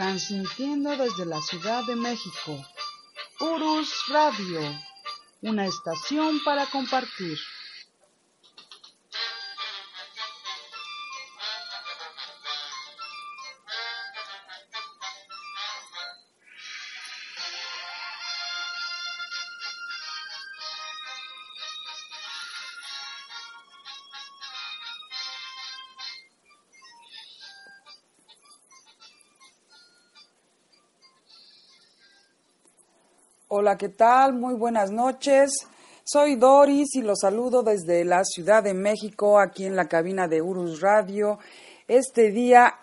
transmitiendo desde la Ciudad de México. Urus Radio, una estación para compartir. Hola, ¿qué tal? Muy buenas noches. Soy Doris y los saludo desde la Ciudad de México, aquí en la cabina de Urus Radio. Este día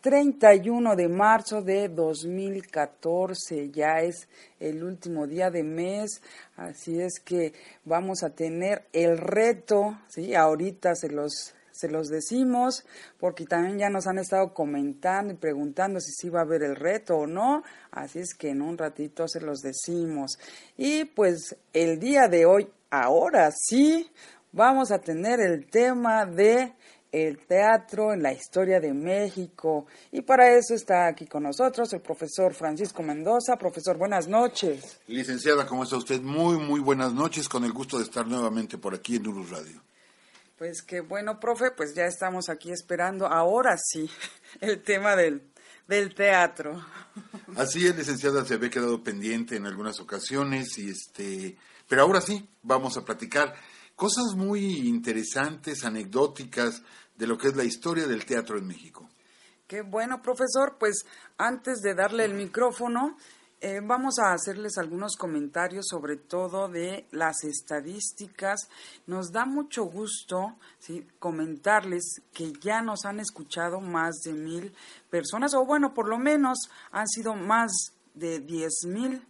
31 de marzo de 2014, ya es el último día de mes, así es que vamos a tener el reto, ¿sí? Ahorita se los se los decimos, porque también ya nos han estado comentando y preguntando si sí va a haber el reto o no, así es que en un ratito se los decimos. Y pues el día de hoy, ahora sí, vamos a tener el tema de el teatro en la historia de México. Y para eso está aquí con nosotros el profesor Francisco Mendoza. Profesor, buenas noches. Licenciada, ¿cómo está usted? Muy, muy buenas noches, con el gusto de estar nuevamente por aquí en Urus Radio. Pues qué bueno, profe, pues ya estamos aquí esperando ahora sí el tema del, del teatro. Así es, licenciada, se había quedado pendiente en algunas ocasiones y este, pero ahora sí, vamos a platicar cosas muy interesantes, anecdóticas de lo que es la historia del teatro en México. Qué bueno, profesor, pues antes de darle el micrófono, eh, vamos a hacerles algunos comentarios sobre todo de las estadísticas. Nos da mucho gusto comentarles que ya nos han escuchado más de mil personas, o bueno, por lo menos han sido más de diez mil,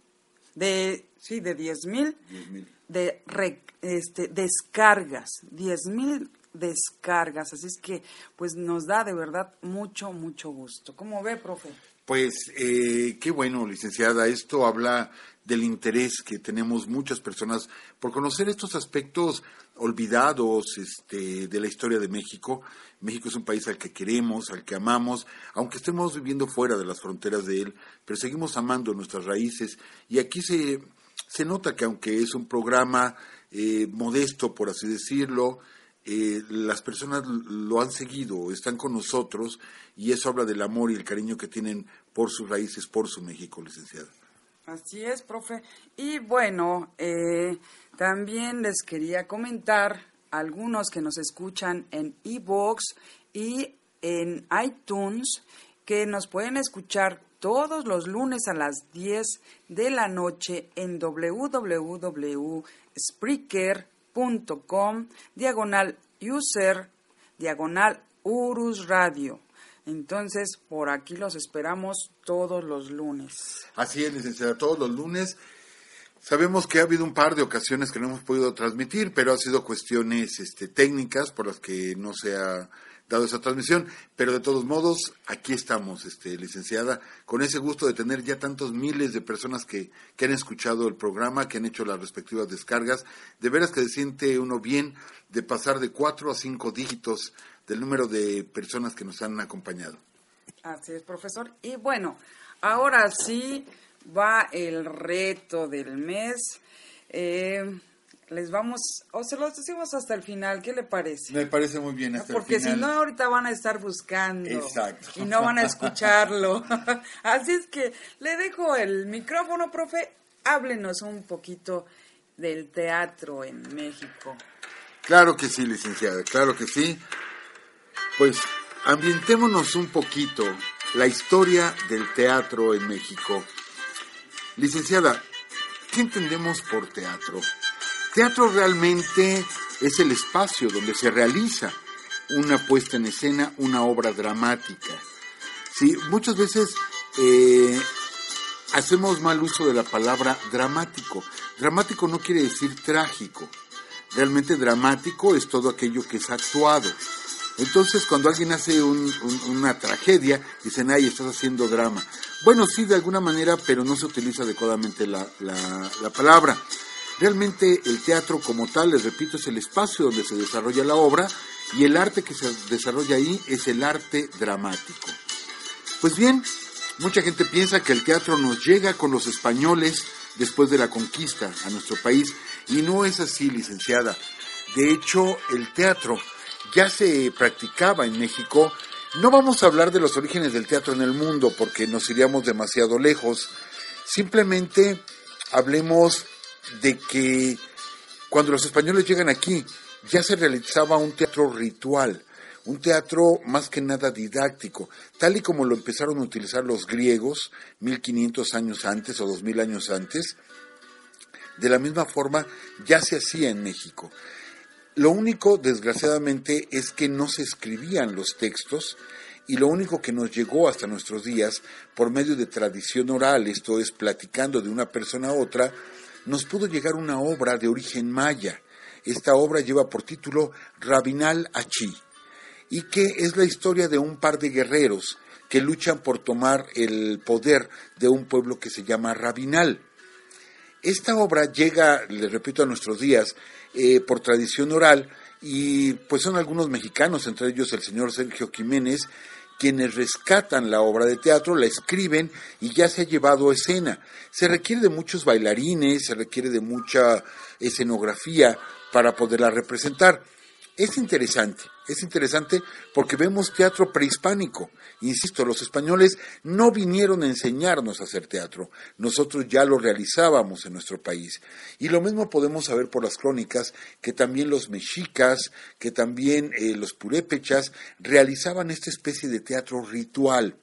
de, sí, de diez mil de este, descargas, diez mil descargas. Así es que, pues nos da de verdad mucho, mucho gusto. ¿Cómo ve, profe? Pues eh, qué bueno, licenciada. Esto habla del interés que tenemos muchas personas por conocer estos aspectos olvidados este, de la historia de México. México es un país al que queremos, al que amamos, aunque estemos viviendo fuera de las fronteras de él, pero seguimos amando nuestras raíces. Y aquí se, se nota que aunque es un programa eh, modesto, por así decirlo, eh, las personas lo han seguido, están con nosotros y eso habla del amor y el cariño que tienen por sus raíces, por su México, licenciada. Así es, profe. Y bueno, eh, también les quería comentar algunos que nos escuchan en iVoox y en iTunes que nos pueden escuchar todos los lunes a las 10 de la noche en www.spreaker.com com diagonal user diagonal Urus Radio. Entonces, por aquí los esperamos todos los lunes. Así es, licenciada, todos los lunes. Sabemos que ha habido un par de ocasiones que no hemos podido transmitir, pero ha sido cuestiones este, técnicas por las que no se ha dado esa transmisión, pero de todos modos, aquí estamos, este, licenciada, con ese gusto de tener ya tantos miles de personas que, que han escuchado el programa, que han hecho las respectivas descargas. De veras que se siente uno bien de pasar de cuatro a cinco dígitos del número de personas que nos han acompañado. Así es, profesor. Y bueno, ahora sí va el reto del mes. Eh, les vamos, o se los decimos hasta el final, ¿qué le parece? Me parece muy bien hasta Porque el final. si no, ahorita van a estar buscando. Exacto. Y no van a escucharlo. Así es que le dejo el micrófono, profe. Háblenos un poquito del teatro en México. Claro que sí, licenciada, claro que sí. Pues ambientémonos un poquito la historia del teatro en México. Licenciada, ¿qué entendemos por teatro? Teatro realmente es el espacio donde se realiza una puesta en escena, una obra dramática. Sí, muchas veces eh, hacemos mal uso de la palabra dramático. Dramático no quiere decir trágico. Realmente dramático es todo aquello que es actuado. Entonces, cuando alguien hace una tragedia, dicen, ay, estás haciendo drama. Bueno, sí, de alguna manera, pero no se utiliza adecuadamente la, la palabra. Realmente el teatro como tal, les repito, es el espacio donde se desarrolla la obra y el arte que se desarrolla ahí es el arte dramático. Pues bien, mucha gente piensa que el teatro nos llega con los españoles después de la conquista a nuestro país y no es así, licenciada. De hecho, el teatro ya se practicaba en México. No vamos a hablar de los orígenes del teatro en el mundo porque nos iríamos demasiado lejos. Simplemente hablemos de que cuando los españoles llegan aquí ya se realizaba un teatro ritual, un teatro más que nada didáctico, tal y como lo empezaron a utilizar los griegos 1500 años antes o 2000 años antes, de la misma forma ya se hacía en México. Lo único, desgraciadamente, es que no se escribían los textos y lo único que nos llegó hasta nuestros días por medio de tradición oral, esto es, platicando de una persona a otra, nos pudo llegar una obra de origen maya. Esta obra lleva por título Rabinal Achí y que es la historia de un par de guerreros que luchan por tomar el poder de un pueblo que se llama Rabinal. Esta obra llega, le repito, a nuestros días eh, por tradición oral y pues son algunos mexicanos, entre ellos el señor Sergio Jiménez, quienes rescatan la obra de teatro, la escriben y ya se ha llevado a escena. Se requiere de muchos bailarines, se requiere de mucha escenografía para poderla representar. Es interesante, es interesante porque vemos teatro prehispánico. Insisto, los españoles no vinieron a enseñarnos a hacer teatro, nosotros ya lo realizábamos en nuestro país. Y lo mismo podemos saber por las crónicas que también los mexicas, que también eh, los purépechas realizaban esta especie de teatro ritual.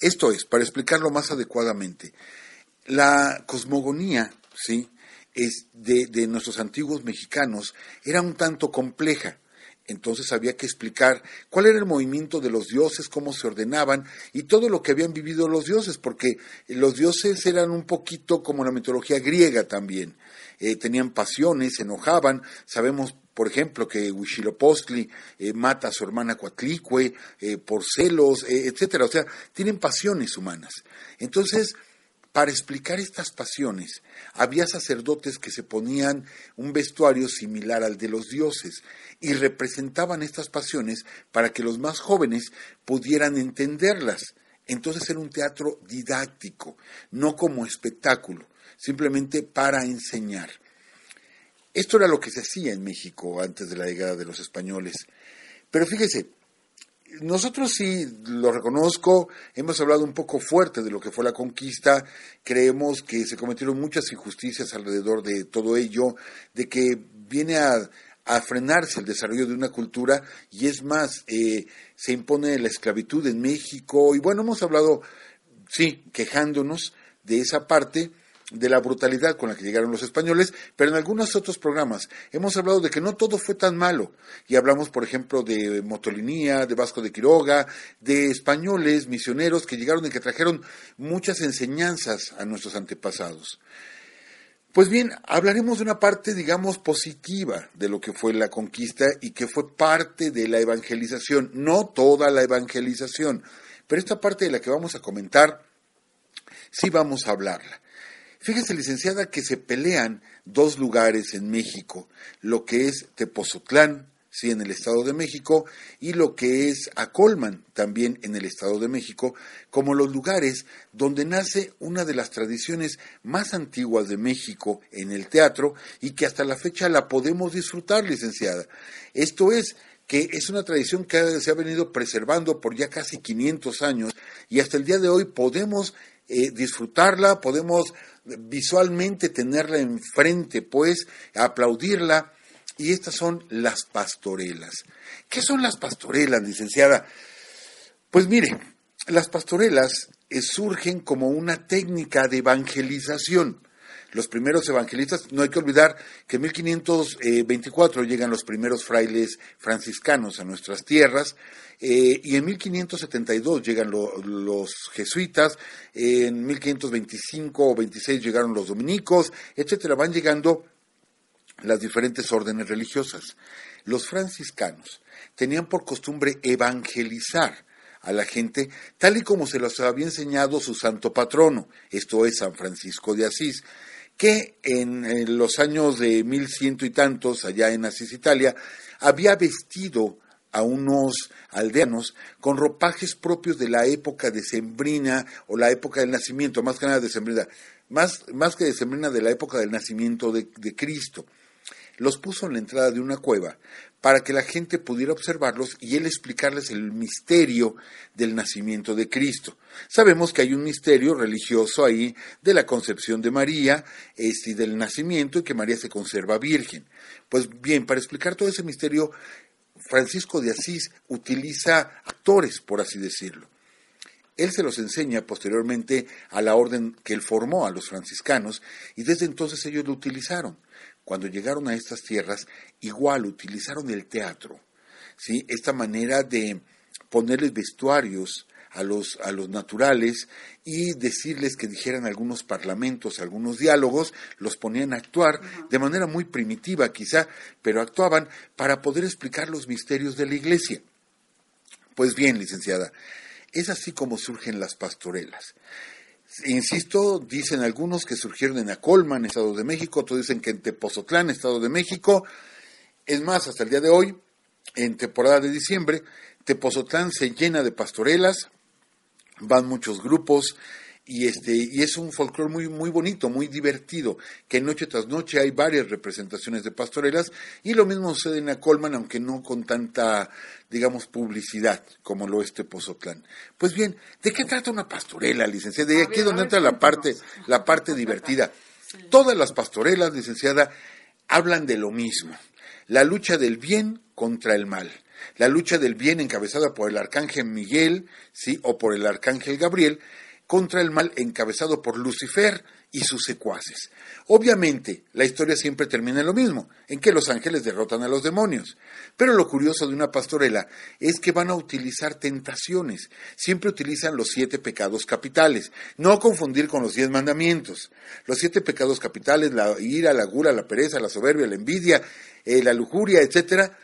Esto es, para explicarlo más adecuadamente, la cosmogonía, ¿sí? De, nuestros antiguos mexicanos era un tanto compleja. Entonces había que explicar cuál era el movimiento de los dioses, cómo se ordenaban y todo lo que habían vivido los dioses, porque los dioses eran un poquito como la mitología griega también. Eh, tenían pasiones, se enojaban. Sabemos, por ejemplo, que Huitzilopochtli eh, mata a su hermana Coatlicue eh, por celos, etcétera. O sea, tienen pasiones humanas. Entonces, para explicar estas pasiones, había sacerdotes que se ponían un vestuario similar al de los dioses y representaban estas pasiones para que los más jóvenes pudieran entenderlas. Entonces era un teatro didáctico, no como espectáculo, simplemente para enseñar. Esto era lo que se hacía en México antes de la llegada de los españoles. Pero fíjese, nosotros sí lo reconozco, hemos hablado un poco fuerte de lo que fue la conquista, creemos que se cometieron muchas injusticias alrededor de todo ello, de que viene a, frenarse el desarrollo de una cultura y es más, eh, se impone la esclavitud en México y bueno, hemos hablado, sí, quejándonos de esa parte, de la brutalidad con la que llegaron los españoles, pero en algunos otros programas hemos hablado de que no todo fue tan malo. Y hablamos, por ejemplo, de Motolinía, de Vasco de Quiroga, de españoles, misioneros que llegaron y que trajeron muchas enseñanzas a nuestros antepasados. Pues bien, hablaremos de una parte, digamos, positiva de lo que fue la conquista y que fue parte de la evangelización, no toda la evangelización, pero esta parte de la que vamos a comentar, sí vamos a hablarla. Fíjese, licenciada, que se pelean dos lugares en México, lo que es Tepozotlán, sí, en el Estado de México, y lo que es Acolman, también en el Estado de México, como los lugares donde nace una de las tradiciones más antiguas de México en el teatro y que hasta la fecha la podemos disfrutar, licenciada. Esto es, que es una tradición que se ha venido preservando por ya casi 500 años y hasta el día de hoy podemos eh, disfrutarla, podemos visualmente tenerla enfrente, pues, aplaudirla. Y estas son las pastorelas. ¿Qué son las pastorelas, licenciada? Pues mire, las pastorelas eh, surgen como una técnica de evangelización. Los primeros evangelistas. No hay que olvidar que en 1524 llegan los primeros frailes franciscanos a nuestras tierras. Eh, y en 1572 llegan los jesuitas, en 1525 o 26 llegaron los dominicos, etcétera. Van llegando las diferentes órdenes religiosas. Los franciscanos tenían por costumbre evangelizar a la gente tal y como se los había enseñado su santo patrono, esto es San Francisco de Asís, que en, los años de mil ciento y tantos, allá en Asís, Italia, había vestido a unos aldeanos con ropajes propios de la época decembrina o la época del nacimiento, más que nada decembrina, más, más que decembrina de la época del nacimiento de Cristo. Los puso en la entrada de una cueva para que la gente pudiera observarlos y él explicarles el misterio del nacimiento de Cristo. Sabemos que hay un misterio religioso ahí de la concepción de María este, y del nacimiento y que María se conserva virgen. Pues bien, para explicar todo ese misterio, Francisco de Asís utiliza actores, por así decirlo. Él se los enseña posteriormente a la orden que él formó a los franciscanos y desde entonces ellos lo utilizaron cuando llegaron a estas tierras, igual utilizaron el teatro, ¿sí? esta manera de ponerles vestuarios a los, a los naturales y decirles que dijeran algunos parlamentos, algunos diálogos, los ponían a actuar de manera muy primitiva quizá, pero actuaban para poder explicar los misterios de la iglesia. Pues bien, licenciada, es así como surgen las pastorelas. Insisto, dicen algunos que surgieron en Acolman, Estado de México, otros dicen que en Tepozotlán, Estado de México. Es más, hasta el día de hoy, en temporada de diciembre, Tepozotlán se llena de pastorelas, van muchos grupos, y este y es un folclore muy muy bonito, muy divertido, que noche tras noche hay varias representaciones de pastorelas y lo mismo sucede en Acolman, aunque no con tanta digamos publicidad como lo es Tepozotlán. Pues bien, ¿de qué trata una pastorela, licenciada? De aquí es donde entra la parte la parte divertida. Todas las pastorelas, licenciada, hablan de lo mismo. La lucha del bien contra el mal la lucha del bien encabezada por el arcángel Miguel, sí, o por el arcángel Gabriel, contra el mal encabezado por Lucifer y sus secuaces. Obviamente, la historia siempre termina en lo mismo, en que los ángeles derrotan a los demonios. Pero lo curioso de una pastorela es que van a utilizar tentaciones. Siempre utilizan los siete pecados capitales. No confundir con los diez mandamientos. Los siete pecados capitales, la ira, la gula, la pereza, la soberbia, la envidia, eh, la lujuria, etcétera,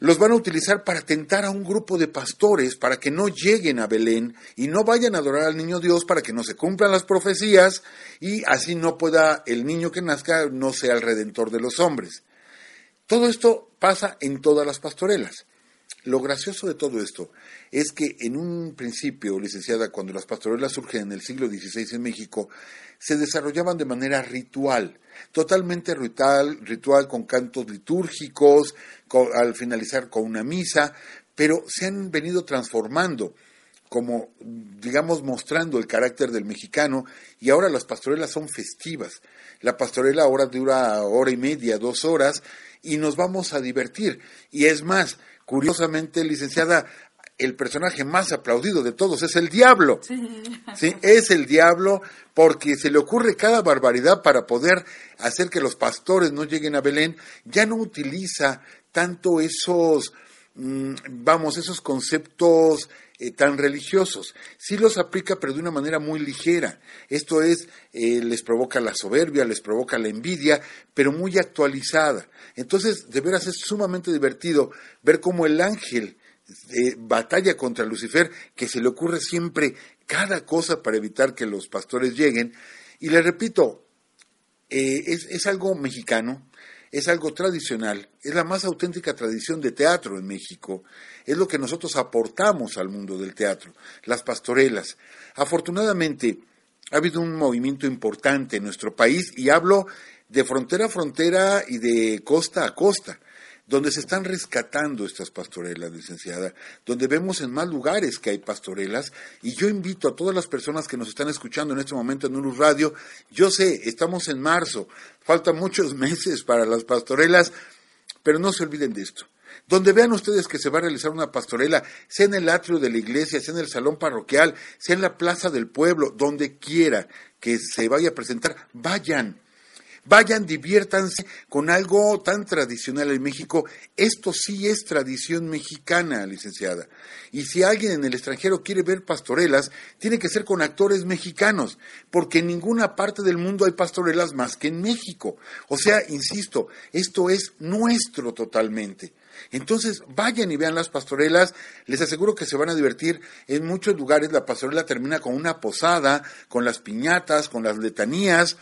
los van a utilizar para tentar a un grupo de pastores para que no lleguen a Belén y no vayan a adorar al niño Dios para que no se cumplan las profecías y así no pueda el niño que nazca no sea el redentor de los hombres. Todo esto pasa en todas las pastorelas. Lo gracioso de todo esto es que en un principio, licenciada, cuando las pastorelas surgen en el siglo XVI en México, se desarrollaban de manera ritual, totalmente ritual, ritual con cantos litúrgicos, al finalizar con una misa, pero se han venido transformando como, digamos, mostrando el carácter del mexicano, y ahora las pastorelas son festivas. La pastorela ahora dura hora y media, dos horas, y nos vamos a divertir. Y es más, curiosamente, licenciada, el personaje más aplaudido de todos es el diablo. Sí. Es el diablo porque se le ocurre cada barbaridad para poder hacer que los pastores no lleguen a Belén. Ya no utiliza tanto esos, vamos, esos conceptos eh, tan religiosos. Sí los aplica, pero de una manera muy ligera. Esto es, eh, les provoca la soberbia, les provoca la envidia, pero muy actualizada. Entonces, de veras es sumamente divertido ver cómo el ángel eh, batalla contra Lucifer, que se le ocurre siempre cada cosa para evitar que los pastores lleguen. Y le repito, eh, es, es algo mexicano, es algo tradicional, es la más auténtica tradición de teatro en México, es lo que nosotros aportamos al mundo del teatro, las pastorelas. Afortunadamente, ha habido un movimiento importante en nuestro país y hablo de frontera a frontera y de costa a costa donde se están rescatando estas pastorelas, licenciada, donde vemos en más lugares que hay pastorelas, y yo invito a todas las personas que nos están escuchando en este momento en Urus Radio, yo sé, estamos en marzo, faltan muchos meses para las pastorelas, pero no se olviden de esto, Donde vean ustedes que se va a realizar una pastorela, sea en el atrio de la iglesia, sea en el salón parroquial, sea en la plaza del pueblo, donde quiera que se vaya a presentar, vayan. Vayan, diviértanse con algo tan tradicional en México. Esto sí es tradición mexicana, licenciada. Y si alguien en el extranjero quiere ver pastorelas, tiene que ser con actores mexicanos, porque en ninguna parte del mundo hay pastorelas más que en México. O sea, insisto, esto es nuestro totalmente. Entonces, vayan y vean las pastorelas, les aseguro que se van a divertir. En muchos lugares la pastorela termina con una posada, con las piñatas, con las letanías,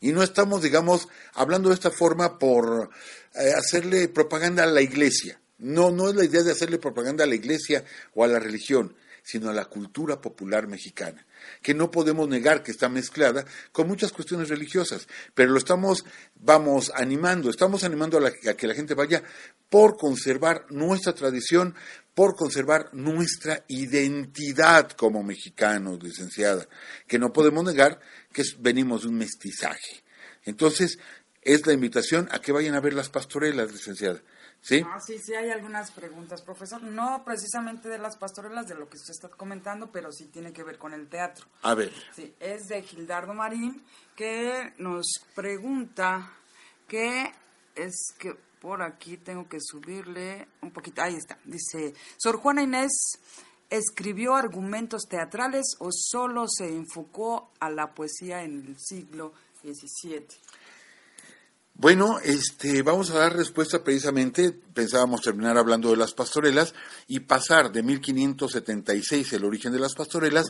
y no estamos, digamos, hablando de esta forma por eh, hacerle propaganda a la iglesia. No, no es la idea de hacerle propaganda a la iglesia o a la religión, sino a la cultura popular mexicana, que no podemos negar que está mezclada con muchas cuestiones religiosas, pero lo estamos, vamos, animando, estamos animando a, a que la gente vaya por conservar nuestra tradición, por conservar nuestra identidad como mexicanos, licenciada, que no podemos negar que venimos de un mestizaje. Entonces, es la invitación a que vayan a ver las pastorelas, licenciada. ¿Sí? Ah, sí, sí, hay algunas preguntas, profesor. No precisamente de las pastorelas, de lo que usted está comentando, pero sí tiene que ver con el teatro. A ver. Sí, es de Gildardo Marín, que nos pregunta que es que por aquí tengo que subirle un poquito. Ahí está. Dice, Sor Juana Inés escribió argumentos teatrales o solo se enfocó a la poesía en el siglo XVII. Bueno, este, vamos a dar respuesta precisamente, pensábamos terminar hablando de las pastorelas y pasar de 1576, el origen de las pastorelas,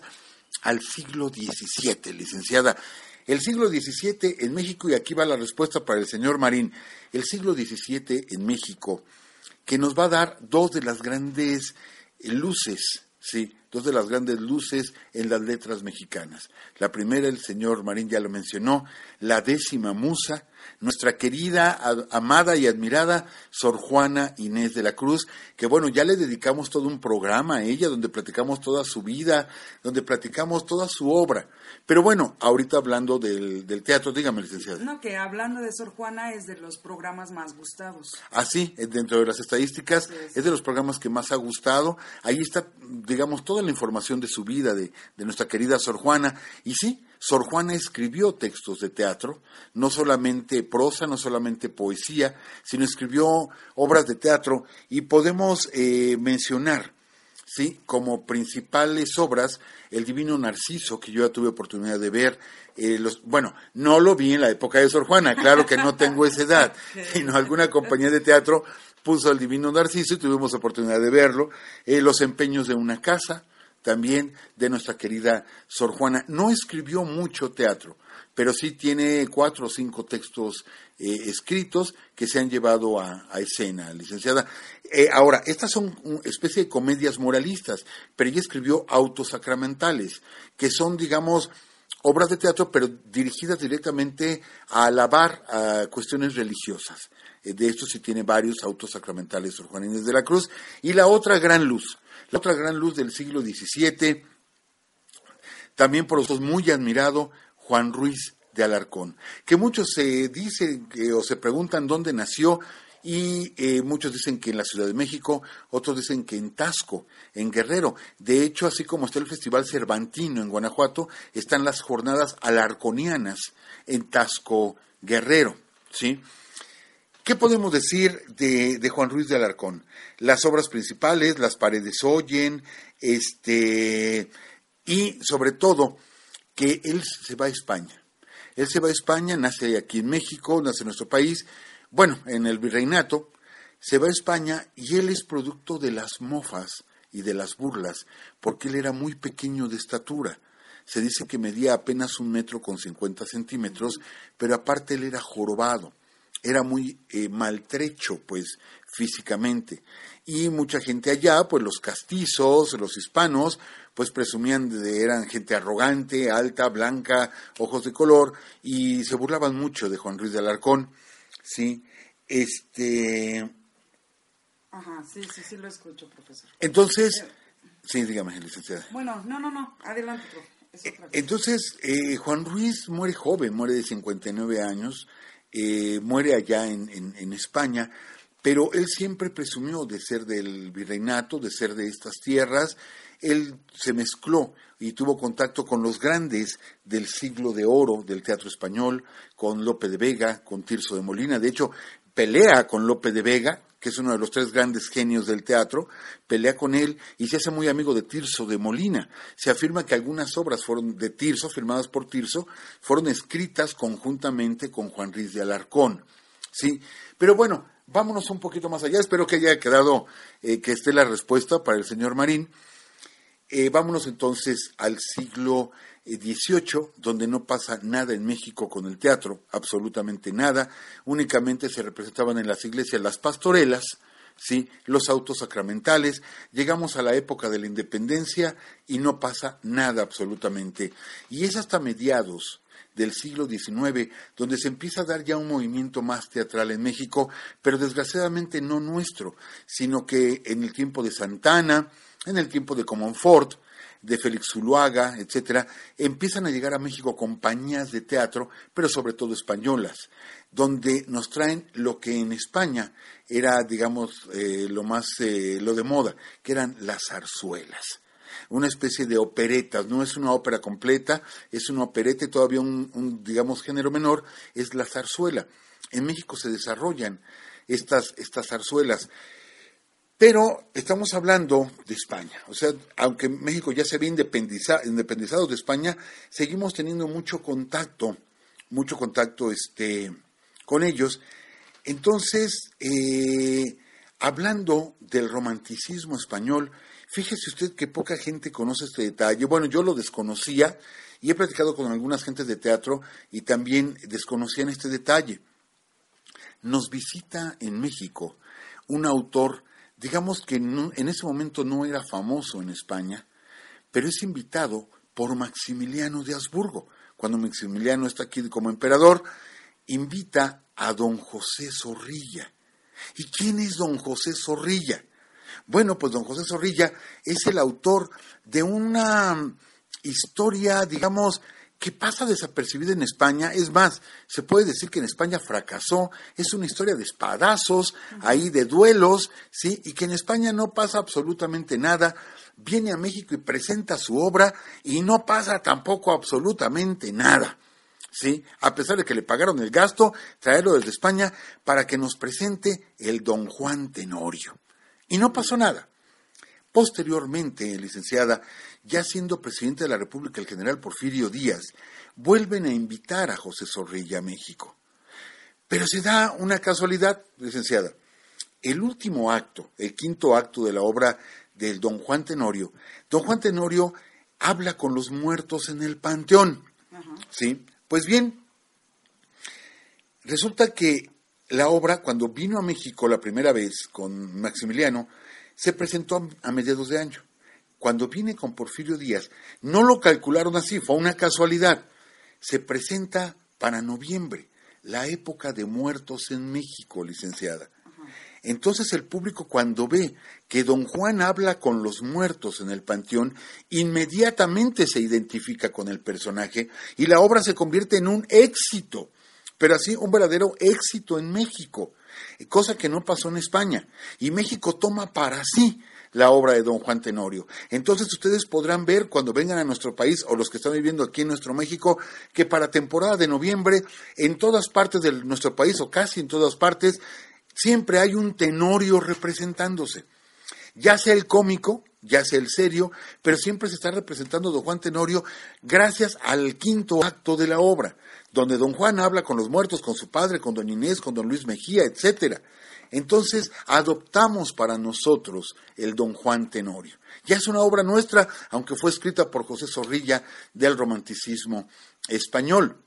al siglo XVII, licenciada. El siglo XVII en México, y aquí va la respuesta para el señor Marín, el siglo XVII en México, que nos va a dar dos de las grandes luces, sí, dos de las grandes luces en las letras mexicanas. La primera, el señor Marín ya lo mencionó, la décima musa, nuestra querida, amada y admirada Sor Juana Inés de la Cruz, que bueno, ya le dedicamos todo un programa a ella, donde platicamos toda su vida, donde platicamos toda su obra. Pero bueno, ahorita hablando del, teatro, dígame, licenciada. No, que hablando de Sor Juana es de los programas más gustados. Ah, sí, dentro de las estadísticas es. de los programas que más ha gustado. Ahí está, digamos, toda la información de su vida, de, de nuestra querida Sor Juana. Y sí, Sor Juana escribió textos de teatro, no solamente prosa, no solamente poesía, sino escribió obras de teatro y podemos eh, mencionar, ¿sí? Como principales obras, El Divino Narciso, que yo ya tuve oportunidad de ver, eh, los, bueno, no lo vi en la época de Sor Juana, claro que no tengo esa edad, sino alguna compañía de teatro puso El Divino Narciso y tuvimos oportunidad de verlo, eh, Los Empeños de una Casa, también de nuestra querida Sor Juana. No escribió mucho teatro, pero sí tiene cuatro o cinco textos eh, escritos que se han llevado a, escena, licenciada. Eh, ahora, estas son una especie de comedias moralistas, pero ella escribió autosacramentales, que son, digamos, obras de teatro, pero dirigidas directamente a alabar a cuestiones religiosas. Eh, de esto sí tiene varios autosacramentales, Sor Juana Inés de la Cruz. Y la otra gran luz, la otra gran luz del siglo XVII, también por nosotros muy admirado, Juan Ruiz de Alarcón, que muchos se dicen o se preguntan dónde nació y eh, muchos dicen que en la Ciudad de México, otros dicen que en Tasco, en Guerrero. De hecho, así como está el Festival Cervantino en Guanajuato, están las jornadas alarconianas en Tasco, Guerrero. ¿sí? ¿Qué podemos decir de, Juan Ruiz de Alarcón? Las obras principales, Las paredes oyen, este, y sobre todo que él se va a España. Él se va a España, nace aquí en México, nace en nuestro país, bueno, en el virreinato, se va a España y él es producto de las mofas y de las burlas, porque él era muy pequeño de estatura. Se dice que medía apenas un metro con cincuenta centímetros, pero aparte él era jorobado era muy eh, maltrecho, pues, físicamente. Y mucha gente allá, pues los castizos, los hispanos, pues presumían de eran gente arrogante, alta, blanca, ojos de color, y se burlaban mucho de Juan Ruiz de Alarcón, ¿sí? Este... Ajá, sí, sí, sí lo escucho, profesor. Entonces, eh, sí, dígame, licenciada. Bueno, no, no, no, adelante, profesor. Entonces, eh, Juan Ruiz muere joven, muere de 59 años, eh, muere allá en, España, pero él siempre presumió de ser del virreinato, de ser de estas tierras. Él se mezcló y tuvo contacto con los grandes del siglo de oro del teatro español, con Lope de Vega, con Tirso de Molina. De hecho, pelea con Lope de Vega, que es uno de los tres grandes genios del teatro, pelea con él y se hace muy amigo de Tirso de Molina. Se afirma que algunas obras fueron de Tirso, firmadas por Tirso, fueron escritas conjuntamente con Juan Ruiz de Alarcón. ¿sí? Pero bueno, vámonos un poquito más allá. Espero que haya quedado, eh, que esté la respuesta para el señor Marín. Eh, vámonos entonces al siglo XVIII, eh, donde no pasa nada en México con el teatro, absolutamente nada. Únicamente se representaban en las iglesias las pastorelas, ¿sí? los autos sacramentales. Llegamos a la época de la independencia y no pasa nada absolutamente. Y es hasta mediados del siglo XIX, donde se empieza a dar ya un movimiento más teatral en México, pero desgraciadamente no nuestro, sino que en el tiempo de Santana, en el tiempo de Comonfort, de Félix Zuluaga, etcétera, empiezan a llegar a México compañías de teatro, pero sobre todo españolas, donde nos traen lo que en España era, digamos, eh, lo más, eh, lo de moda, que eran las zarzuelas una especie de operetas, no es una ópera completa, es una opereta y todavía un, digamos, género menor, es la zarzuela. En México se desarrollan estas, estas zarzuelas. Pero estamos hablando de España. O sea, aunque México ya se había independizado, de España, seguimos teniendo mucho contacto, mucho contacto este, con ellos. Entonces, eh, hablando del romanticismo español, Fíjese usted que poca gente conoce este detalle. Bueno, yo lo desconocía y he platicado con algunas gentes de teatro y también desconocían este detalle. Nos visita en México un autor, digamos que en ese momento no era famoso en España, pero es invitado por Maximiliano de Habsburgo. Cuando Maximiliano está aquí como emperador, invita a don José Zorrilla. ¿Y quién es don José Zorrilla? Bueno, pues don José Zorrilla es el autor de una historia, digamos, que pasa desapercibida en España. Es más, se puede decir que en España fracasó. Es una historia de espadazos, ahí de duelos, ¿sí? Y que en España no pasa absolutamente nada. Viene a México y presenta su obra y no pasa tampoco absolutamente nada. ¿Sí? A pesar de que le pagaron el gasto, traerlo desde España para que nos presente el Don Juan Tenorio. Y no pasó nada. Posteriormente, licenciada, ya siendo presidente de la República el general Porfirio Díaz, vuelven a invitar a José Zorrilla a México. Pero se da una casualidad, licenciada. El último acto, el quinto acto de la obra del don Juan Tenorio, don Juan Tenorio habla con los muertos en el panteón. ¿Sí? Pues bien, resulta que la obra, cuando vino a México la primera vez con Maximiliano, se presentó a mediados de año. Cuando viene con Porfirio Díaz, no lo calcularon así, fue una casualidad. Se presenta para noviembre, la época de muertos en México, licenciada. Entonces el público cuando ve que don Juan habla con los muertos en el panteón, inmediatamente se identifica con el personaje y la obra se convierte en un éxito pero así un verdadero éxito en México, cosa que no pasó en España. Y México toma para sí la obra de don Juan Tenorio. Entonces ustedes podrán ver cuando vengan a nuestro país o los que están viviendo aquí en nuestro México que para temporada de noviembre en todas partes de nuestro país o casi en todas partes siempre hay un Tenorio representándose. Ya sea el cómico, ya sea el serio, pero siempre se está representando don Juan Tenorio gracias al quinto acto de la obra donde don Juan habla con los muertos, con su padre, con don Inés, con don Luis Mejía, etcétera. Entonces adoptamos para nosotros el don Juan Tenorio. Ya es una obra nuestra, aunque fue escrita por José Zorrilla del romanticismo español.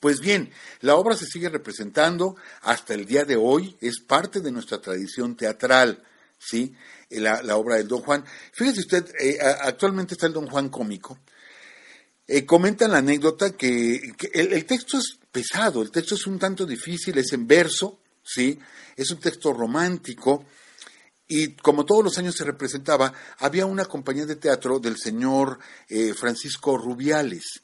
Pues bien, la obra se sigue representando hasta el día de hoy, es parte de nuestra tradición teatral, ¿sí? La, obra del Don Juan. Fíjese usted, eh, actualmente está el Don Juan cómico, eh, comentan la anécdota que, el, texto es pesado, el texto es un tanto difícil, es en verso, ¿sí? Es un texto romántico y como todos los años se representaba, había una compañía de teatro del señor eh, Francisco Rubiales,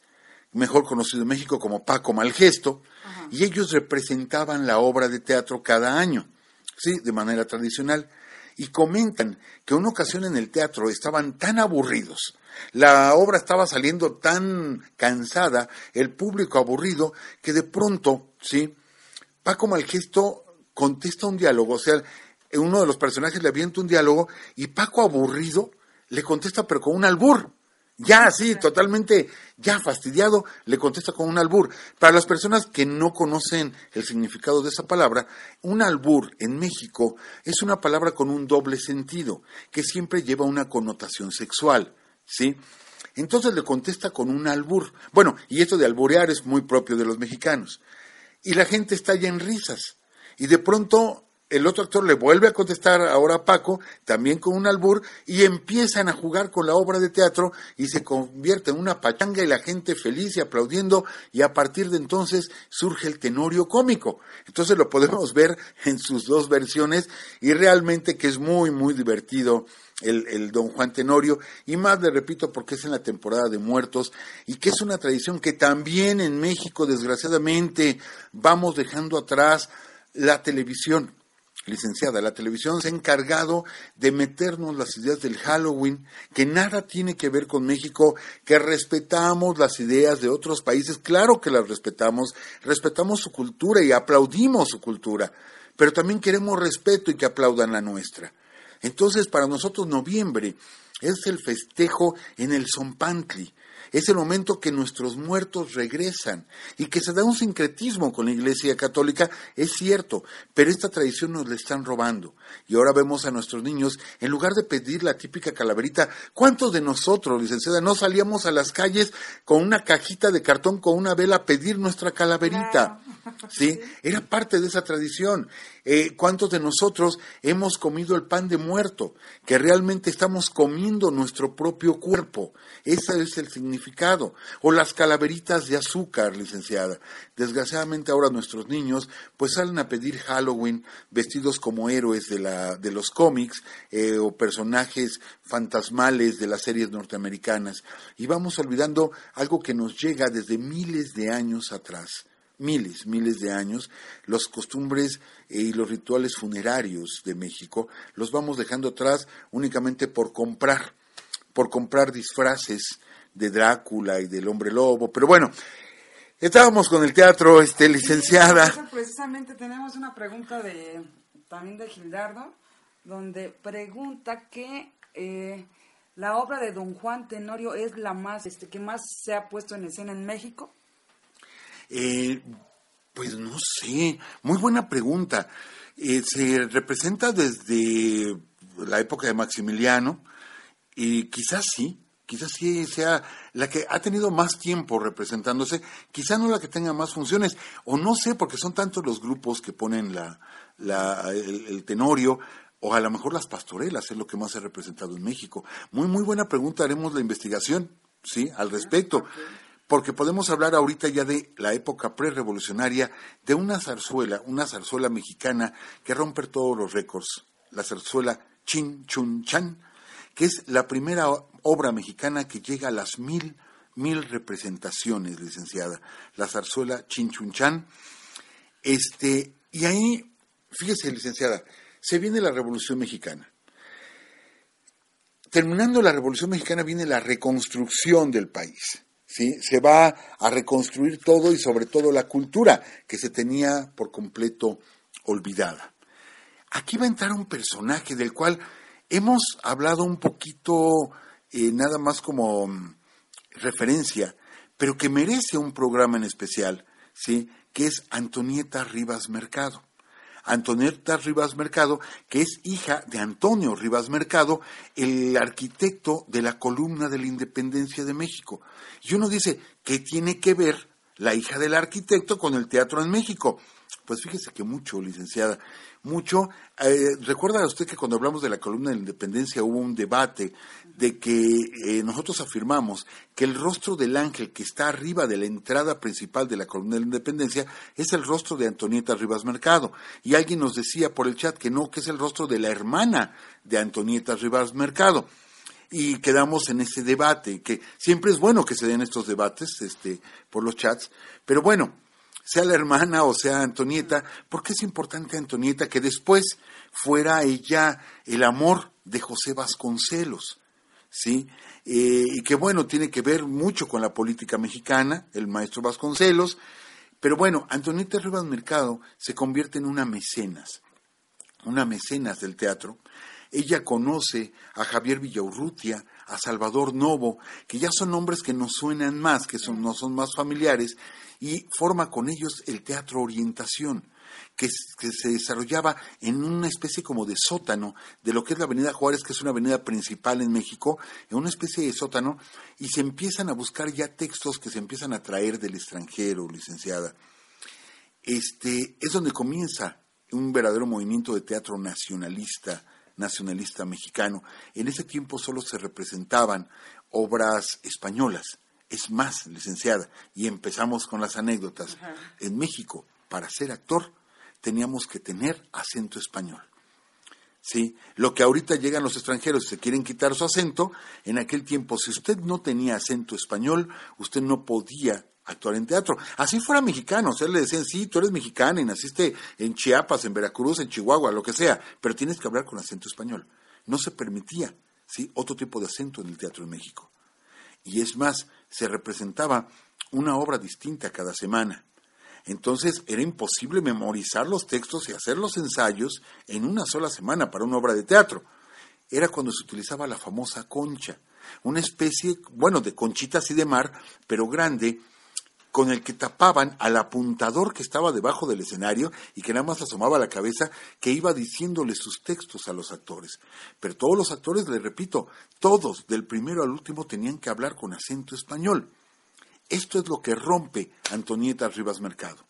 mejor conocido en México como Paco Malgesto, y ellos representaban la obra de teatro cada año. sí, de manera tradicional. Y comentan que una ocasión en el teatro estaban tan aburridos, la obra estaba saliendo tan cansada, el público aburrido, que de pronto, sí, Paco Malgesto contesta un diálogo, o sea, uno de los personajes le avienta un diálogo y Paco aburrido le contesta pero con un albur. Ya así, totalmente, ya fastidiado, le contesta con un albur. Para las personas que no conocen el significado de esa palabra, un albur en México es una palabra con un doble sentido, que siempre lleva una connotación sexual, ¿sí? Entonces le contesta con un albur. Bueno, y esto de alburear es muy propio de los mexicanos. Y la gente está ya en risas. Y de pronto el otro actor le vuelve a contestar ahora a Paco, también con un albur, y empiezan a jugar con la obra de teatro y se convierte en una pachanga y la gente feliz y aplaudiendo, y a partir de entonces surge el tenorio cómico. Entonces lo podemos ver en sus dos versiones y realmente que es muy, muy divertido. El, el, don Juan Tenorio, y más le repito porque es en la temporada de muertos, y que es una tradición que también en México, desgraciadamente, vamos dejando atrás la televisión licenciada, la televisión se ha encargado de meternos las ideas del Halloween, que nada tiene que ver con México, que respetamos las ideas de otros países, claro que las respetamos, respetamos su cultura y aplaudimos su cultura, pero también queremos respeto y que aplaudan la nuestra. Entonces, para nosotros noviembre es el festejo en el Zompantli, es el momento que nuestros muertos regresan y que se da un sincretismo con la Iglesia Católica, es cierto, pero esta tradición nos la están robando. Y ahora vemos a nuestros niños, en lugar de pedir la típica calaverita, ¿cuántos de nosotros, licenciada, no salíamos a las calles con una cajita de cartón con una vela a pedir nuestra calaverita? ¿Sí? Era parte de esa tradición. Eh, ¿Cuántos de nosotros hemos comido el pan de muerto? Que realmente estamos comiendo nuestro propio cuerpo. Ese es el significado. O las calaveritas de azúcar, licenciada. Desgraciadamente ahora nuestros niños pues salen a pedir Halloween vestidos como héroes de, la, de los cómics eh, o personajes fantasmales de las series norteamericanas. Y vamos olvidando algo que nos llega desde miles de años atrás miles, miles de años, las costumbres y los rituales funerarios de México los vamos dejando atrás únicamente por comprar, por comprar disfraces de Drácula y del hombre lobo. Pero bueno, estábamos con el teatro, este, licenciada. precisamente tenemos una pregunta de también de Gildardo, donde pregunta que eh, la obra de Don Juan Tenorio es la más, este, que más se ha puesto en escena en México. Eh, pues no sé, muy buena pregunta. Eh, se representa desde la época de Maximiliano y quizás sí, quizás sí sea la que ha tenido más tiempo representándose, quizás no la que tenga más funciones, o no sé, porque son tantos los grupos que ponen la, el, tenorio, o a lo mejor las pastorelas es lo que más se ha representado en México. Muy, muy buena pregunta, haremos la investigación, ¿sí? Al respecto porque podemos hablar ahorita ya de la época prerevolucionaria, de una zarzuela, una zarzuela mexicana que rompe todos los récords, la zarzuela Chin Chun Chan, que es la primera obra mexicana que llega a las mil, mil representaciones, licenciada, la zarzuela Chin Chun Chan. Este, y ahí, fíjese, licenciada, se viene la Revolución Mexicana. Terminando la Revolución Mexicana viene la reconstrucción del país ¿sí? Se va a reconstruir todo y sobre todo la cultura que se tenía por completo olvidada. Aquí va a entrar un personaje del cual hemos hablado un poquito, eh, nada más como mm, referencia, pero que merece un programa en especial, ¿sí? que es Antonieta Rivas Mercado. Antonieta Rivas Mercado, que es hija de Antonio Rivas Mercado, el arquitecto de la columna de la independencia de México. Y uno dice, ¿qué tiene que ver la hija del arquitecto con el teatro en México? Pues fíjese que mucho, licenciada, mucho. Eh, recuerda usted que cuando hablamos de la columna de la independencia hubo un debate de que eh, nosotros afirmamos que el rostro del ángel que está arriba de la entrada principal de la columna de la independencia es el rostro de Antonieta Rivas Mercado. Y alguien nos decía por el chat que no, que es el rostro de la hermana de Antonieta Rivas Mercado y quedamos en ese debate, que siempre es bueno que se den estos debates este, por los chats, pero bueno, sea la hermana o sea Antonieta, ¿por qué es importante Antonieta que después fuera ella el amor de José Vasconcelos? ¿Sí? Eh, y que bueno, tiene que ver mucho con la política mexicana, el maestro Vasconcelos, pero bueno, Antonieta Rivas Mercado se convierte en una mecenas, una mecenas del teatro. Ella conoce a Javier Villaurrutia, a Salvador Novo, que ya son nombres que nos suenan más, que son, no son más familiares, y forma con ellos el Teatro Orientación, que, se desarrollaba en una especie como de sótano de lo que es la Avenida Juárez, que es una avenida principal en México, en una especie de sótano, y se empiezan a buscar ya textos que se empiezan a traer del extranjero, licenciada. Este, es donde comienza un verdadero movimiento de teatro nacionalista, nacionalista mexicano. En ese tiempo solo se representaban obras españolas. Es más, licenciada, y empezamos con las anécdotas. En México, para ser actor, teníamos que tener acento español. ¿Sí? Lo que ahorita llegan los extranjeros y se quieren quitar su acento, en aquel tiempo, si usted no tenía acento español, usted no podía actuar en teatro. Así fuera mexicano, o sea, le decían, sí, tú eres mexicana y naciste en Chiapas, en Veracruz, en Chihuahua, lo que sea, pero tienes que hablar con acento español. No se permitía, ¿sí? Otro tipo de acento en el teatro en México. Y es más, se representaba una obra distinta cada semana. Entonces era imposible memorizar los textos y hacer los ensayos en una sola semana para una obra de teatro. Era cuando se utilizaba la famosa concha, una especie, bueno, de conchita así de mar, pero grande, con el que tapaban al apuntador que estaba debajo del escenario y que nada más asomaba la cabeza, que iba diciéndole sus textos a los actores. Pero todos los actores, le repito, todos, del primero al último, tenían que hablar con acento español. Esto es lo que rompe Antonieta Rivas Mercado.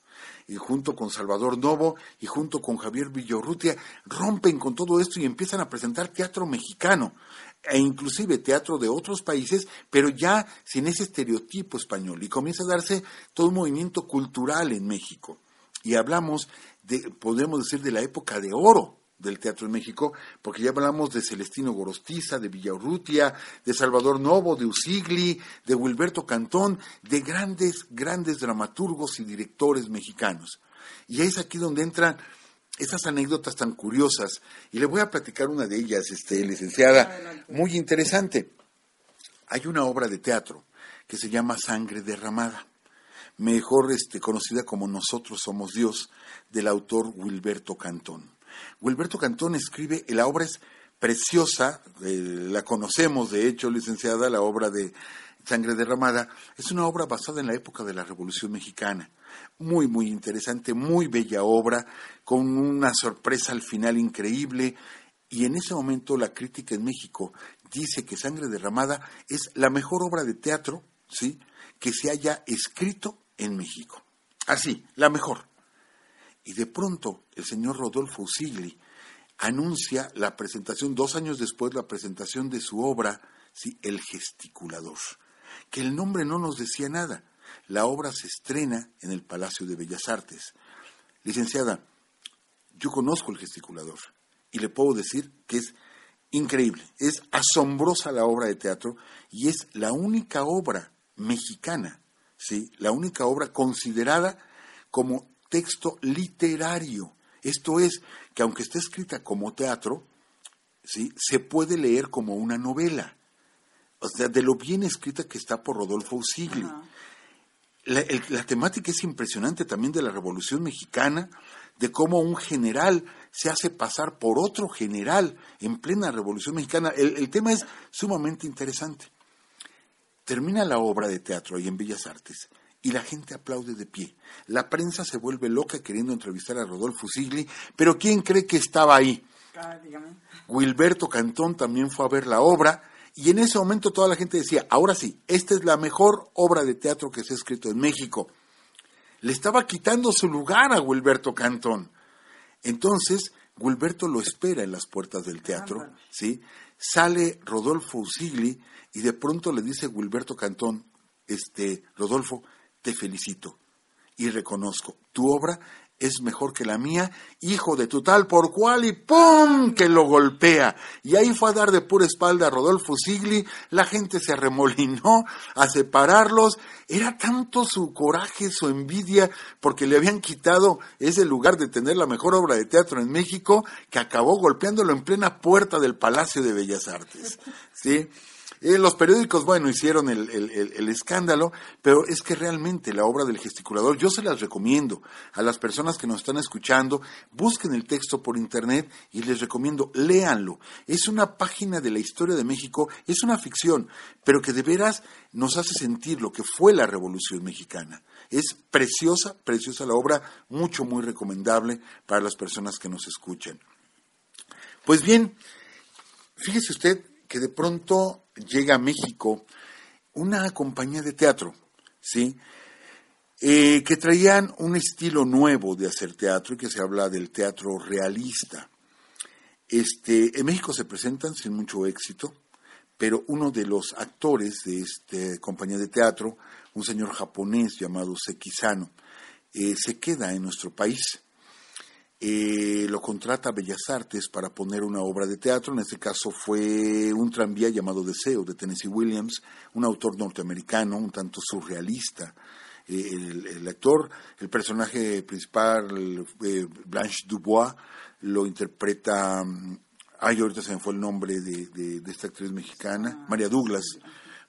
Y junto con Salvador Novo y junto con Javier Villorrutia rompen con todo esto y empiezan a presentar teatro mexicano e inclusive teatro de otros países, pero ya sin ese estereotipo español. Y comienza a darse todo un movimiento cultural en México. Y hablamos de, podemos decir, de la época de oro del teatro en México, porque ya hablamos de Celestino Gorostiza, de Villaurrutia, de Salvador Novo, de Usigli, de Wilberto Cantón, de grandes, grandes dramaturgos y directores mexicanos. Y es aquí donde entran esas anécdotas tan curiosas, y le voy a platicar una de ellas, este, licenciada, muy interesante. Hay una obra de teatro que se llama Sangre derramada, mejor este, conocida como Nosotros somos Dios, del autor Wilberto Cantón. Wilberto Cantón escribe, la obra es preciosa, eh, la conocemos de hecho, licenciada, la obra de Sangre derramada, es una obra basada en la época de la Revolución Mexicana muy, muy interesante, muy bella obra, con una sorpresa al final increíble. Y en ese momento la crítica en México dice que Sangre Derramada es la mejor obra de teatro, ¿sí? que se haya escrito en México. Así, la mejor. Y de pronto el señor Rodolfo Usigli anuncia la presentación, dos años después, la presentación de su obra, ¿sí? El gesticulador, que el nombre no nos decía nada, la obra se estrena en el Palacio de Bellas Artes. Licenciada, yo conozco el gesticulador y le puedo decir que es increíble, es asombrosa la obra de teatro y es la única obra mexicana, ¿sí? la única obra considerada como texto literario. Esto es, que aunque esté escrita como teatro, ¿sí? se puede leer como una novela. O sea, de lo bien escrita que está por Rodolfo Usigli. La, temática es impresionante también de la Revolución Mexicana, de cómo un general se hace pasar por otro general en plena Revolución Mexicana. El, tema es sumamente interesante. Termina la obra de teatro ahí en Bellas Artes y la gente aplaude de pie. La prensa se vuelve loca queriendo entrevistar a Rodolfo Sigli, pero ¿quién cree que estaba ahí? Ah, Wilberto Cantón también fue a ver la obra y en ese momento toda la gente decía, ahora sí, esta es la mejor obra de teatro que se ha escrito en México. Le estaba quitando su lugar a Wilberto Cantón. Entonces, Wilberto lo espera en las puertas del teatro, ¿sí? Sale Rodolfo Usigli y de pronto le dice Wilberto Cantón, este, Rodolfo, te felicito y reconozco, tu obra es mejor que la mía, hijo de tu tal por cual y ¡pum! que lo golpea. Y ahí fue a dar de pura espalda a Rodolfo Sigli, la gente se arremolinó a separarlos. Era tanto su coraje, su envidia, porque le habían quitado ese lugar de tener la mejor obra de teatro en México, que acabó golpeándolo en plena puerta del Palacio de Bellas Artes. ¿Sí? Eh, los periódicos, bueno, hicieron el, el, escándalo, pero es que realmente la obra del gesticulador, yo se las recomiendo a las personas que nos están escuchando, busquen el texto por internet y les recomiendo, léanlo. Es una página de la historia de México, es una ficción, pero que de veras nos hace sentir lo que fue la Revolución Mexicana. Es preciosa, preciosa la obra, mucho, muy recomendable para las personas que nos escuchan. Pues bien, fíjese usted que de pronto llega a México una compañía de teatro, ¿sí? Eh, que traían un estilo nuevo de hacer teatro y que se habla del teatro realista. Este, en México se presentan sin mucho éxito, pero uno de los actores de esta compañía de teatro, un señor japonés llamado Sekizano, eh, se queda en nuestro país eh, lo contrata Bellas Artes para poner una obra de teatro, en este caso fue un tranvía llamado Deseo de Tennessee Williams, un autor norteamericano, un tanto surrealista. Eh, el, actor, el personaje principal, eh, Blanche Dubois, lo interpreta, mm, ay, ahorita se me fue el nombre de, esta actriz mexicana, ah, María Douglas.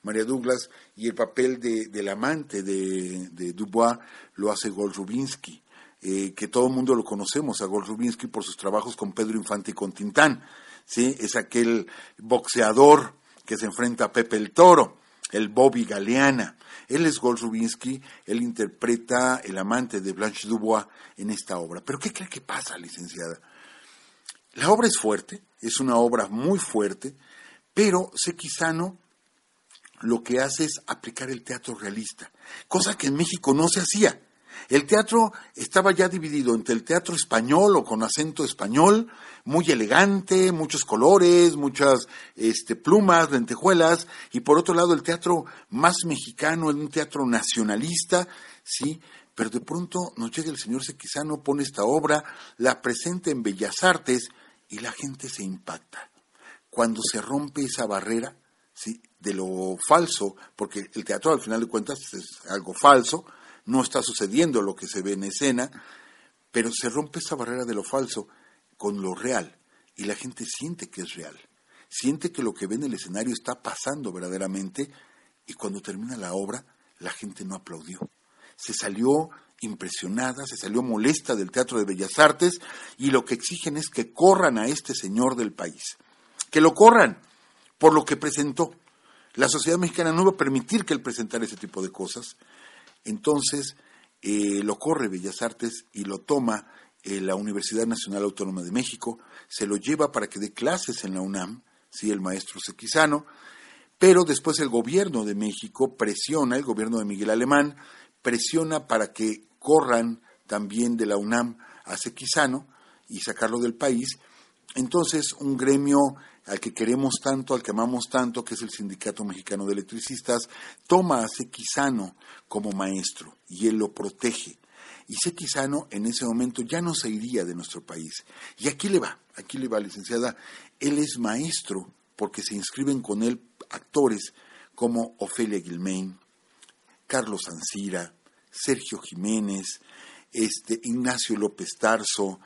María Douglas, y el papel de, del amante de, de Dubois lo hace Gol Rubinsky. Eh, que todo el mundo lo conocemos, a Gol Rubinsky por sus trabajos con Pedro Infante y con Tintán, ¿sí? Es aquel boxeador que se enfrenta a Pepe el Toro, el Bobby Galeana. Él es Gol Rubinsky, él interpreta el amante de Blanche Dubois en esta obra. Pero ¿qué cree que pasa, licenciada? La obra es fuerte, es una obra muy fuerte, pero Sequizano lo que hace es aplicar el teatro realista, cosa que en México no se hacía. El teatro estaba ya dividido entre el teatro español o con acento español, muy elegante, muchos colores, muchas este, plumas, lentejuelas, y por otro lado el teatro más mexicano, un teatro nacionalista, sí, pero de pronto nos llega el señor Sequizano, pone esta obra, la presenta en Bellas Artes y la gente se impacta. Cuando se rompe esa barrera, sí, de lo falso, porque el teatro al final de cuentas es algo falso, no está sucediendo lo que se ve en escena, pero se rompe esa barrera de lo falso con lo real y la gente siente que es real, siente que lo que ve en el escenario está pasando verdaderamente y cuando termina la obra la gente no aplaudió. Se salió impresionada, se salió molesta del Teatro de Bellas Artes y lo que exigen es que corran a este señor del país, que lo corran por lo que presentó. La sociedad mexicana no va a permitir que él presentara ese tipo de cosas. Entonces eh, lo corre Bellas Artes y lo toma eh, la Universidad Nacional Autónoma de México, se lo lleva para que dé clases en la UNAM, ¿sí? el maestro Sequizano, pero después el gobierno de México presiona, el gobierno de Miguel Alemán, presiona para que corran también de la UNAM a Sequizano y sacarlo del país. Entonces, un gremio al que queremos tanto, al que amamos tanto, que es el Sindicato Mexicano de Electricistas, toma a Sequizano como maestro y él lo protege. Y Sequizano en ese momento ya no se iría de nuestro país. Y aquí le va, aquí le va, licenciada, él es maestro porque se inscriben con él actores como Ofelia Guilmain, Carlos Ancira, Sergio Jiménez, este, Ignacio López Tarso,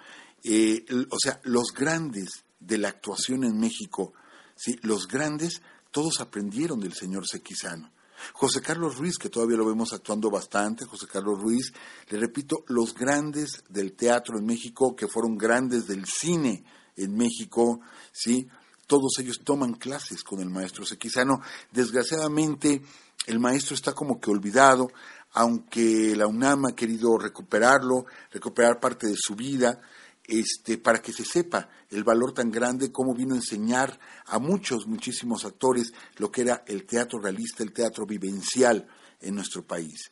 eh, o sea, los grandes de la actuación en México, ¿sí? los grandes, todos aprendieron del señor Sequizano. José Carlos Ruiz, que todavía lo vemos actuando bastante, José Carlos Ruiz, le repito, los grandes del teatro en México, que fueron grandes del cine en México, ¿sí? Todos ellos toman clases con el maestro Sequizano. Desgraciadamente, el maestro está como que olvidado, aunque la UNAM ha querido recuperarlo, recuperar parte de su vida, este, para que se sepa el valor tan grande, cómo vino a enseñar a muchos, muchísimos actores lo que era el teatro realista, el teatro vivencial en nuestro país.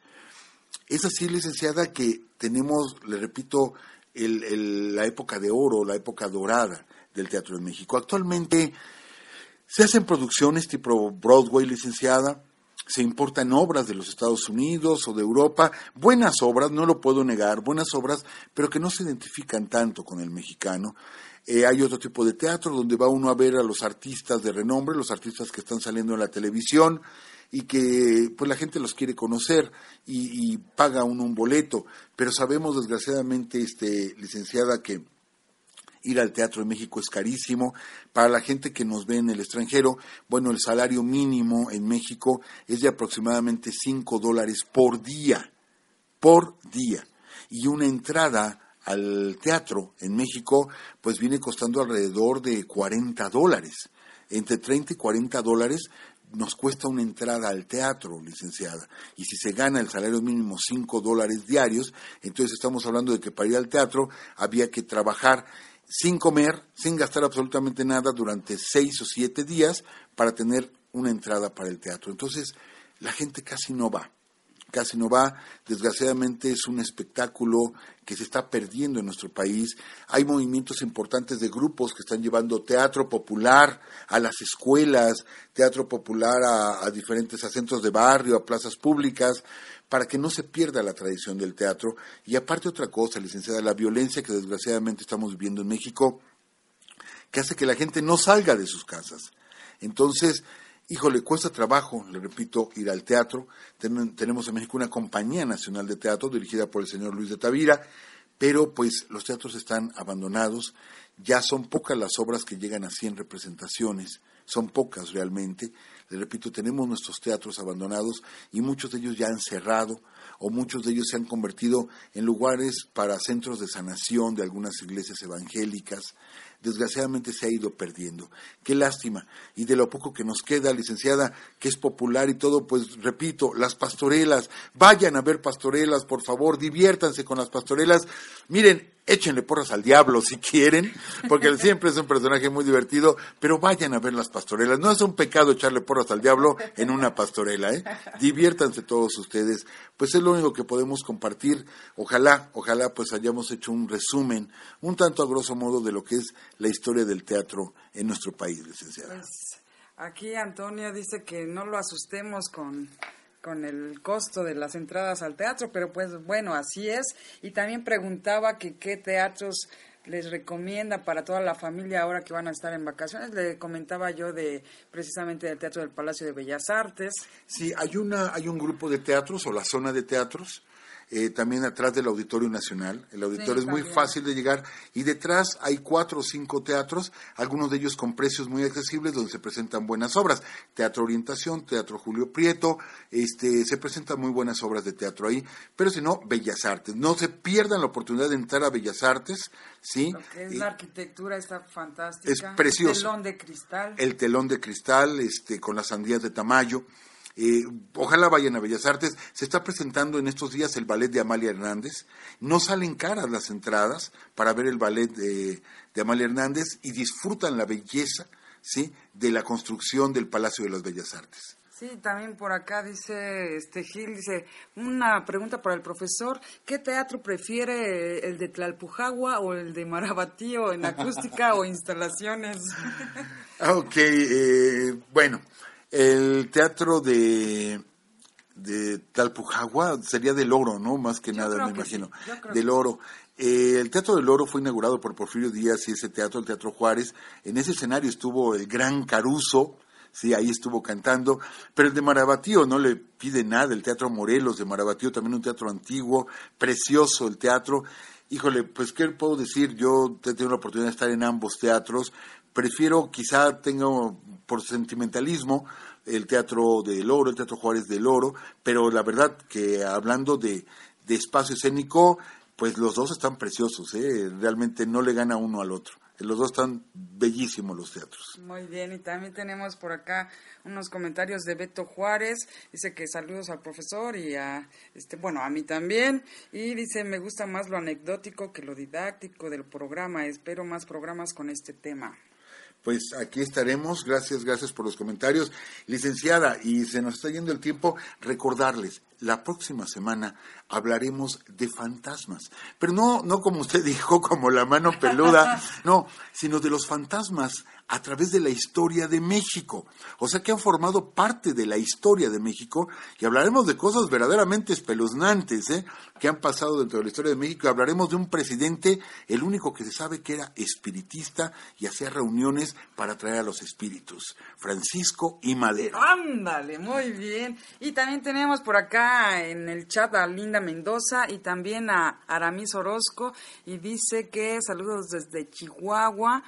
Es así, licenciada, que tenemos, le repito, la época de oro, la época dorada del teatro en México. Actualmente se hacen producciones tipo Broadway, licenciada, se importan obras de los Estados Unidos o de Europa, buenas obras, no lo puedo negar, buenas obras, pero que no se identifican tanto con el mexicano. Eh, hay otro tipo de teatro donde va uno a ver a los artistas de renombre, los artistas que están saliendo en la televisión y que pues la gente los quiere conocer y, y paga uno un boleto. Pero sabemos desgraciadamente, este, licenciada, que ir al teatro en México es carísimo. Para la gente que nos ve en el extranjero, bueno, el salario mínimo en México es de aproximadamente 5 dólares por día, por día. Y una entrada al teatro en México, pues viene costando alrededor de 40 dólares. Entre 30 y 40 dólares nos cuesta una entrada al teatro, licenciada. Y si se gana el salario mínimo 5 dólares diarios, entonces estamos hablando de que para ir al teatro había que trabajar sin comer, sin gastar absolutamente nada durante seis o siete días para tener una entrada para el teatro. Entonces, la gente casi no va, casi no va. Desgraciadamente es un espectáculo que se está perdiendo en nuestro país. Hay movimientos importantes de grupos que están llevando teatro popular a las escuelas, teatro popular a, a diferentes centros de barrio, a plazas públicas, para que no se pierda la tradición del teatro. Y aparte otra cosa, licenciada, la violencia que desgraciadamente estamos viviendo en México, que hace que la gente no salga de sus casas. Entonces, híjole, cuesta trabajo, le repito, ir al teatro. tenemos en México una compañía nacional de teatro dirigida por el señor Luis de Tavira, pero pues los teatros están abandonados, ya son pocas las obras que llegan a 100 representaciones, son pocas realmente, le repito, tenemos nuestros teatros abandonados y muchos de ellos ya han cerrado o muchos de ellos se han convertido en lugares para centros de sanación de algunas iglesias evangélicas. Desgraciadamente se ha ido perdiendo. Qué lástima. Y de lo poco que nos queda, licenciada, que es popular y todo, pues repito, las pastorelas. Vayan a ver pastorelas, por favor, diviértanse con las pastorelas. Miren, échenle porras al diablo si quieren, porque él siempre es un personaje muy divertido, pero vayan a ver las pastorelas. No es un pecado echarle porras al diablo en una pastorela, ¿eh? Diviértanse todos ustedes. Pues es lo único que podemos compartir. Ojalá, ojalá pues hayamos hecho un resumen, un tanto a grosso modo, de lo que es la historia del teatro en nuestro país, licenciada. Pues aquí Antonio dice que no lo asustemos con con el costo de las entradas al teatro, pero pues bueno, así es. Y también preguntaba que qué teatros les recomienda para toda la familia ahora que van a estar en vacaciones. Le comentaba yo de precisamente del Teatro del Palacio de Bellas Artes. Sí, hay una hay un grupo de teatros o la zona de teatros eh, también atrás del Auditorio Nacional. El auditorio es muy fácil de llegar y detrás hay cuatro o cinco teatros, algunos de ellos con precios muy accesibles donde se presentan buenas obras. Teatro Orientación, Teatro Julio Prieto, este, se presentan muy buenas obras de teatro ahí, pero si no, Bellas Artes. No se pierdan la oportunidad de entrar a Bellas Artes, ¿sí? es la arquitectura está fantástica. Es precioso. El telón de cristal. El telón de cristal, este, con las sandías de Tamayo. Eh, ojalá vayan a Bellas Artes. Se está presentando en estos días el ballet de Amalia Hernández. No salen caras las entradas para ver el ballet de, Amalia Hernández y disfrutan la belleza ¿sí? de la construcción del Palacio de las Bellas Artes. Sí, también por acá dice este Gil, dice, una pregunta para el profesor, ¿qué teatro prefiere, el de Tlalpujagua o el de Marabatío en acústica o instalaciones? ok, eh, bueno, el teatro de, de Talpujagua sería del oro, ¿no? Más que nada, me imagino. del oro. Eh, el Teatro del Oro fue inaugurado por Porfirio Díaz y ese teatro, el Teatro Juárez. En ese escenario estuvo el gran Caruso, sí, ahí estuvo cantando. Pero el de Marabatío no le pide nada. El Teatro Morelos de Marabatío, también un teatro antiguo, precioso el teatro. Híjole, pues, ¿qué puedo decir? Yo he tenido la oportunidad de estar en ambos teatros. Prefiero, quizá tenga por sentimentalismo, el Teatro del Oro, el Teatro Juárez del Oro, pero la verdad que hablando de, espacio escénico, pues los dos están preciosos, ¿eh? realmente no le gana uno al otro. Los dos están bellísimos los teatros. Muy bien, y también tenemos por acá unos comentarios de Beto Juárez. Dice que saludos al profesor y a, este, bueno, a mí también. Y dice, me gusta más lo anecdótico que lo didáctico del programa. Espero más programas con este tema pues aquí estaremos. Gracias, gracias por los comentarios. Licenciada, y se nos está yendo el tiempo, recordarles, la próxima semana hablaremos de fantasmas, pero no, no como usted dijo, como la mano peluda, no, sino de los fantasmas a través de la historia de México. O sea que han formado parte de la historia de México y hablaremos de cosas verdaderamente espeluznantes ¿eh? que han pasado dentro de la historia de México. Hablaremos de un presidente, el único que se sabe que era espiritista y hacía reuniones para traer a los espíritus, Francisco y Madero. Ándale, muy bien. Y también tenemos por acá en el chat a Linda Mendoza y también a Aramis Orozco y dice que saludos desde Chihuahua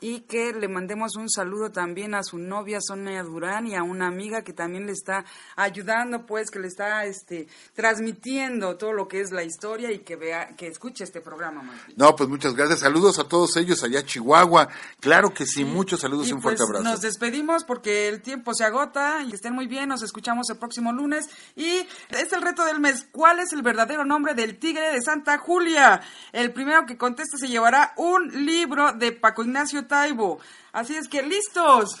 y que le mandemos un saludo también a su novia Sonia Durán y a una amiga que también le está ayudando, pues que le está este transmitiendo todo lo que es la historia y que vea que escuche este programa. No, pues muchas gracias. Saludos a todos ellos allá Chihuahua. Claro que sí, muchos saludos y un fuerte pues, abrazo. Nos despedimos porque el tiempo se agota y que estén muy bien. Nos escuchamos el próximo lunes y es el reto del mes. ¿Cuál es el verdadero nombre del tigre de Santa Julia? El primero que conteste se llevará un libro de Paco Ignacio Taibo. Así es que listos.